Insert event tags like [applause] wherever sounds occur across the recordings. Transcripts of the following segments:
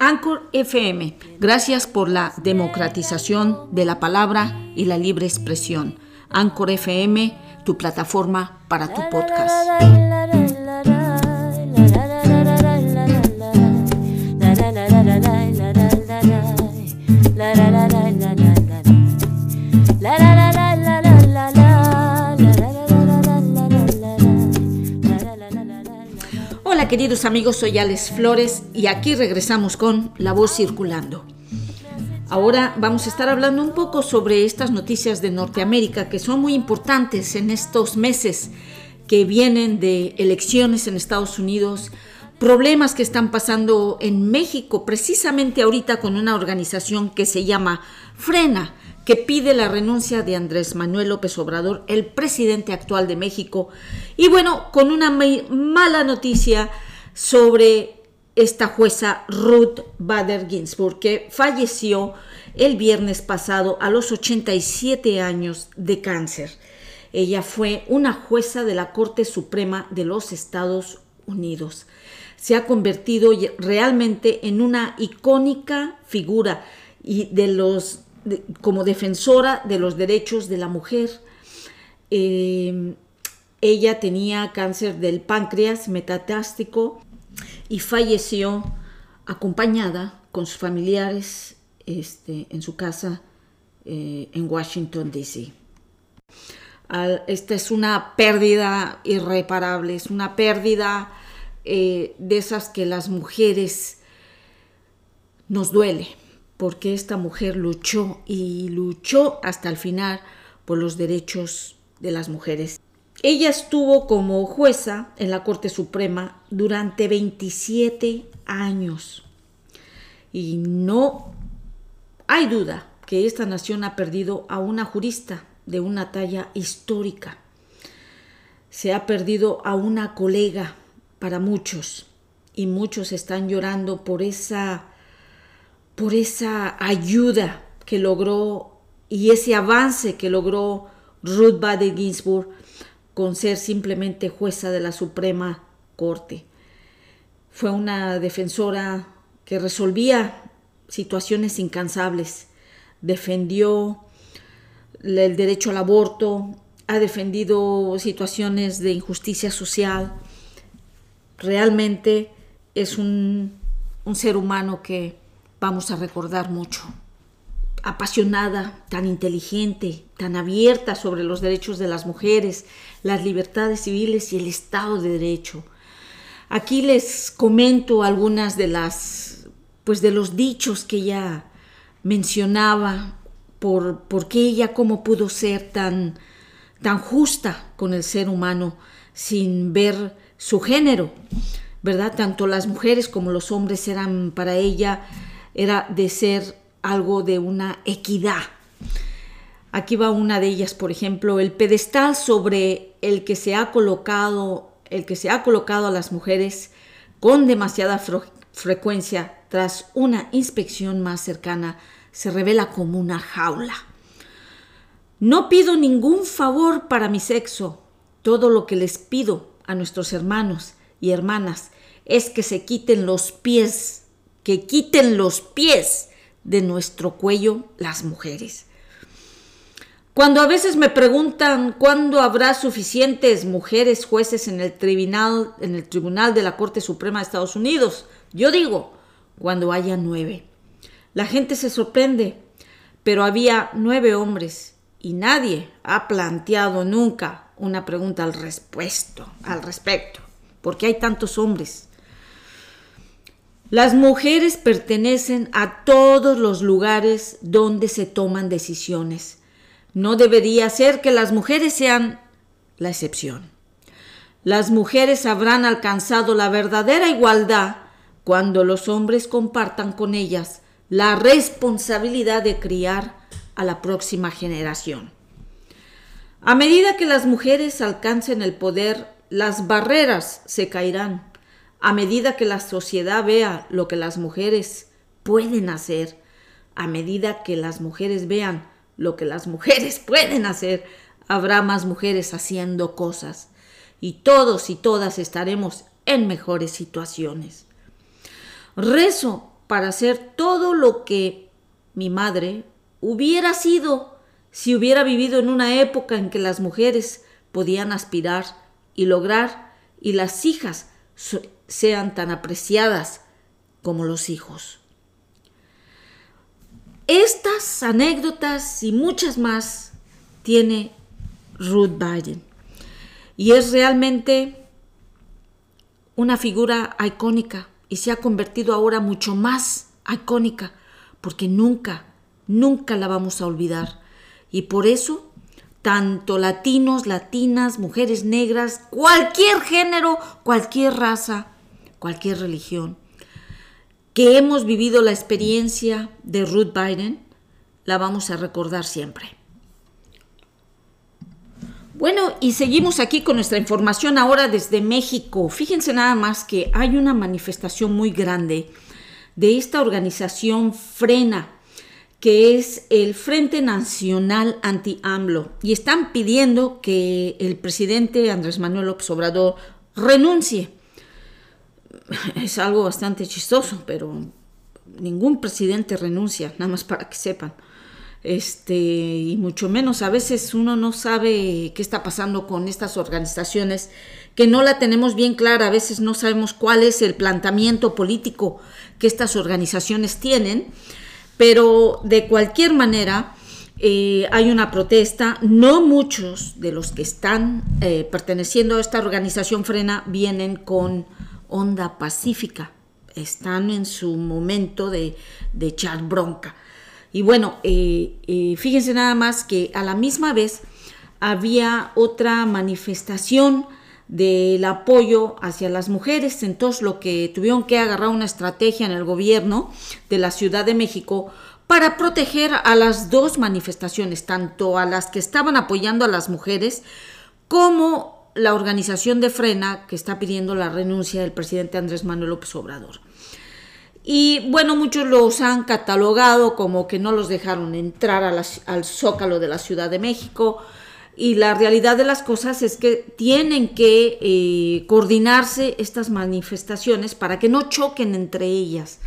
Anchor FM. Gracias por la democratización de la palabra y la libre expresión. Anchor FM, tu plataforma para tu podcast. Queridos amigos, soy Alex Flores y aquí regresamos con La Voz Circulando. Ahora vamos a estar hablando un poco sobre estas noticias de Norteamérica que son muy importantes en estos meses que vienen de elecciones en Estados Unidos, problemas que están pasando en México, precisamente ahorita con una organización que se llama Frena, que pide la renuncia de Andrés Manuel López Obrador, el presidente actual de México. Y bueno, con una mala noticia sobre esta jueza Ruth Bader Ginsburg, que falleció el viernes pasado a los 87 años de cáncer. Ella fue una jueza de la Corte Suprema de los Estados Unidos. Se ha convertido realmente en una icónica figura y de los como defensora de los derechos de la mujer. Eh, ella tenía cáncer del páncreas metatástico y falleció acompañada con sus familiares este, en su casa eh, en Washington, D.C. Esta es una pérdida irreparable, es una pérdida eh, de esas que las mujeres nos duele, porque esta mujer luchó y luchó hasta el final por los derechos de las mujeres. Ella estuvo como jueza en la Corte Suprema durante 27 años y no hay duda que esta nación ha perdido a una jurista de una talla histórica. Se ha perdido a una colega para muchos y muchos están llorando por esa por esa ayuda que logró y ese avance que logró Ruth Bader Ginsburg con ser simplemente jueza de la Suprema Corte. Fue una defensora que resolvía situaciones incansables, defendió el derecho al aborto, ha defendido situaciones de injusticia social. Realmente es un, un ser humano que vamos a recordar mucho apasionada, tan inteligente, tan abierta sobre los derechos de las mujeres, las libertades civiles y el Estado de Derecho. Aquí les comento algunas de las, pues de los dichos que ella mencionaba, por, por qué ella cómo pudo ser tan, tan justa con el ser humano sin ver su género, ¿verdad? Tanto las mujeres como los hombres eran para ella, era de ser algo de una equidad. Aquí va una de ellas, por ejemplo, el pedestal sobre el que se ha colocado, el que se ha colocado a las mujeres con demasiada frecuencia tras una inspección más cercana se revela como una jaula. No pido ningún favor para mi sexo. Todo lo que les pido a nuestros hermanos y hermanas es que se quiten los pies, que quiten los pies de nuestro cuello las mujeres. Cuando a veces me preguntan cuándo habrá suficientes mujeres jueces en el tribunal, en el tribunal de la Corte Suprema de Estados Unidos, yo digo, cuando haya nueve. La gente se sorprende, pero había nueve hombres y nadie ha planteado nunca una pregunta al respecto, al respecto, porque hay tantos hombres. Las mujeres pertenecen a todos los lugares donde se toman decisiones. No debería ser que las mujeres sean la excepción. Las mujeres habrán alcanzado la verdadera igualdad cuando los hombres compartan con ellas la responsabilidad de criar a la próxima generación. A medida que las mujeres alcancen el poder, las barreras se caerán a medida que la sociedad vea lo que las mujeres pueden hacer, a medida que las mujeres vean lo que las mujeres [laughs] pueden hacer, habrá más mujeres haciendo cosas y todos y todas estaremos en mejores situaciones. Rezo para ser todo lo que mi madre hubiera sido si hubiera vivido en una época en que las mujeres podían aspirar y lograr y las hijas sean tan apreciadas como los hijos. Estas anécdotas y muchas más tiene Ruth Biden y es realmente una figura icónica y se ha convertido ahora mucho más icónica porque nunca, nunca la vamos a olvidar. Y por eso, tanto latinos, latinas, mujeres negras, cualquier género, cualquier raza, cualquier religión, que hemos vivido la experiencia de Ruth Biden, la vamos a recordar siempre. Bueno, y seguimos aquí con nuestra información ahora desde México. Fíjense nada más que hay una manifestación muy grande de esta organización Frena, que es el Frente Nacional Anti-AMLO, y están pidiendo que el presidente Andrés Manuel López Obrador renuncie. [laughs] Es algo bastante chistoso, pero ningún presidente renuncia, nada más para que sepan. Este, y mucho menos a veces uno no sabe qué está pasando con estas organizaciones, que no la tenemos bien clara, a veces no sabemos cuál es el planteamiento político que estas organizaciones tienen, pero de cualquier manera eh, hay una protesta, no muchos de los que están eh, perteneciendo a esta organización frena vienen con onda pacífica, están en su momento de, de echar bronca. Y bueno, eh, eh, fíjense nada más que a la misma vez había otra manifestación del apoyo hacia las mujeres, entonces lo que tuvieron que agarrar una estrategia en el gobierno de la Ciudad de México para proteger a las dos manifestaciones, tanto a las que estaban apoyando a las mujeres como la organización de Frena que está pidiendo la renuncia del presidente Andrés Manuel López Obrador. Y bueno, muchos los han catalogado como que no los dejaron entrar al zócalo de la Ciudad de México. Y la realidad de las cosas es que tienen que eh, coordinarse estas manifestaciones para que no choquen entre ellas.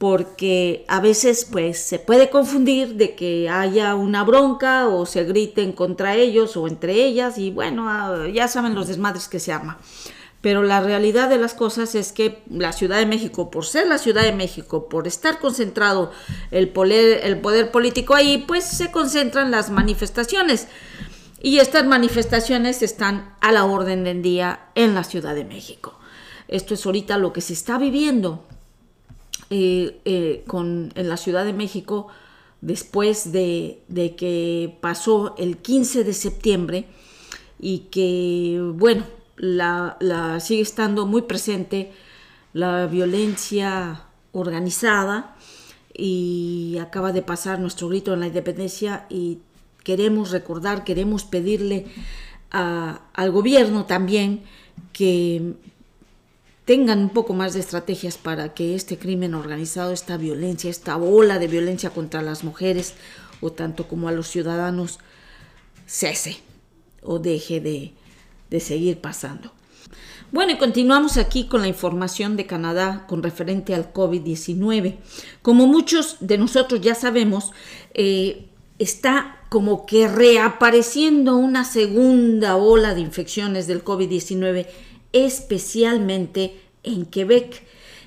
Porque a veces pues se puede confundir de que haya una bronca o se griten contra ellos o entre ellas y bueno, ah, ya saben los desmadres que se arma. Pero la realidad de las cosas es que la Ciudad de México, por ser la Ciudad de México, por estar concentrado el poder, el poder político ahí, pues se concentran las manifestaciones. Y estas manifestaciones están a la orden del día en la Ciudad de México. Esto es ahorita lo que se está viviendo eh, eh, con, en la Ciudad de México después de, de que pasó el 15 de septiembre y que, bueno, la, sigue estando muy presente la violencia organizada y acaba de pasar nuestro grito en la independencia y queremos recordar, queremos pedirle al gobierno también que tengan un poco más de estrategias para que este crimen organizado, esta violencia, esta ola de violencia contra las mujeres o tanto como a los ciudadanos cese o deje de, de seguir pasando. Bueno, y continuamos aquí con la información de Canadá con referente al COVID-19. Como muchos de nosotros ya sabemos, eh, está como que reapareciendo una segunda ola de infecciones del COVID-19, especialmente en Quebec,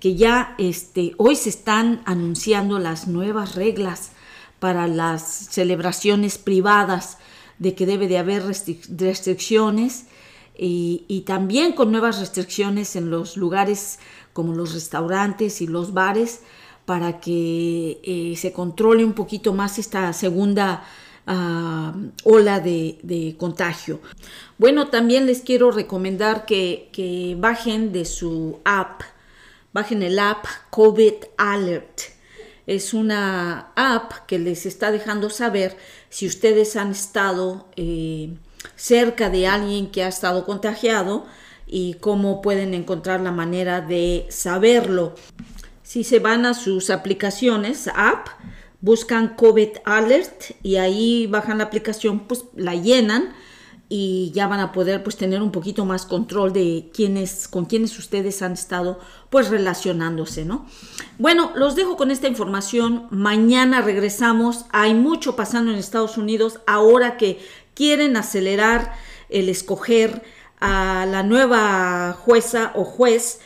que ya este, hoy se están anunciando las nuevas reglas para las celebraciones privadas, de que debe de haber restricciones y, también con nuevas restricciones en los lugares como los restaurantes y los bares para que eh, se controle un poquito más esta segunda ah, ola de, contagio. Bueno, también les quiero recomendar que, que bajen de su app, bajen el app COVID Alert. Es una app que les está dejando saber si ustedes han estado eh, cerca de alguien que ha estado contagiado y cómo pueden encontrar la manera de saberlo. Si se van a sus aplicaciones, app, buscan COVID Alert y ahí bajan la aplicación, pues la llenan y ya van a poder pues tener un poquito más control de quiénes con quiénes ustedes han estado pues relacionándose, ¿no? Bueno, los dejo con esta información. Mañana regresamos. Hay mucho pasando en Estados Unidos ahora que quieren acelerar el escoger a la nueva jueza o juez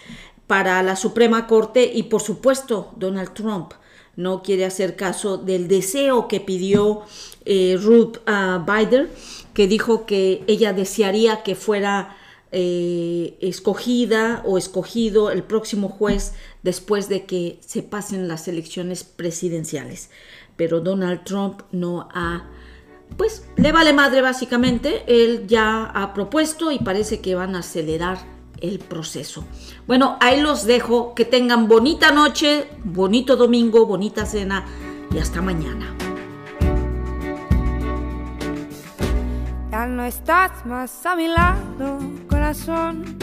para la Suprema Corte y por supuesto Donald Trump no quiere hacer caso del deseo que pidió eh, Ruth uh, Biden, que dijo que ella desearía que fuera eh, escogida o escogido el próximo juez después de que se pasen las elecciones presidenciales. Pero Donald Trump no ha, pues le vale madre básicamente, él ya ha propuesto y parece que van a acelerar el proceso. Bueno, ahí los dejo, que tengan bonita noche, bonito domingo, bonita cena y hasta mañana. Ya no estás más a mi lado, corazón.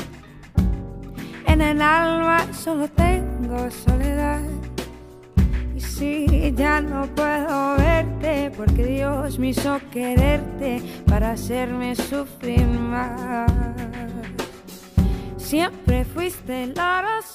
En el alma solo tengo soledad. Y si ya no puedo verte, porque Dios me hizo quererte para hacerme sufrir más. Siempre fuiste la razón.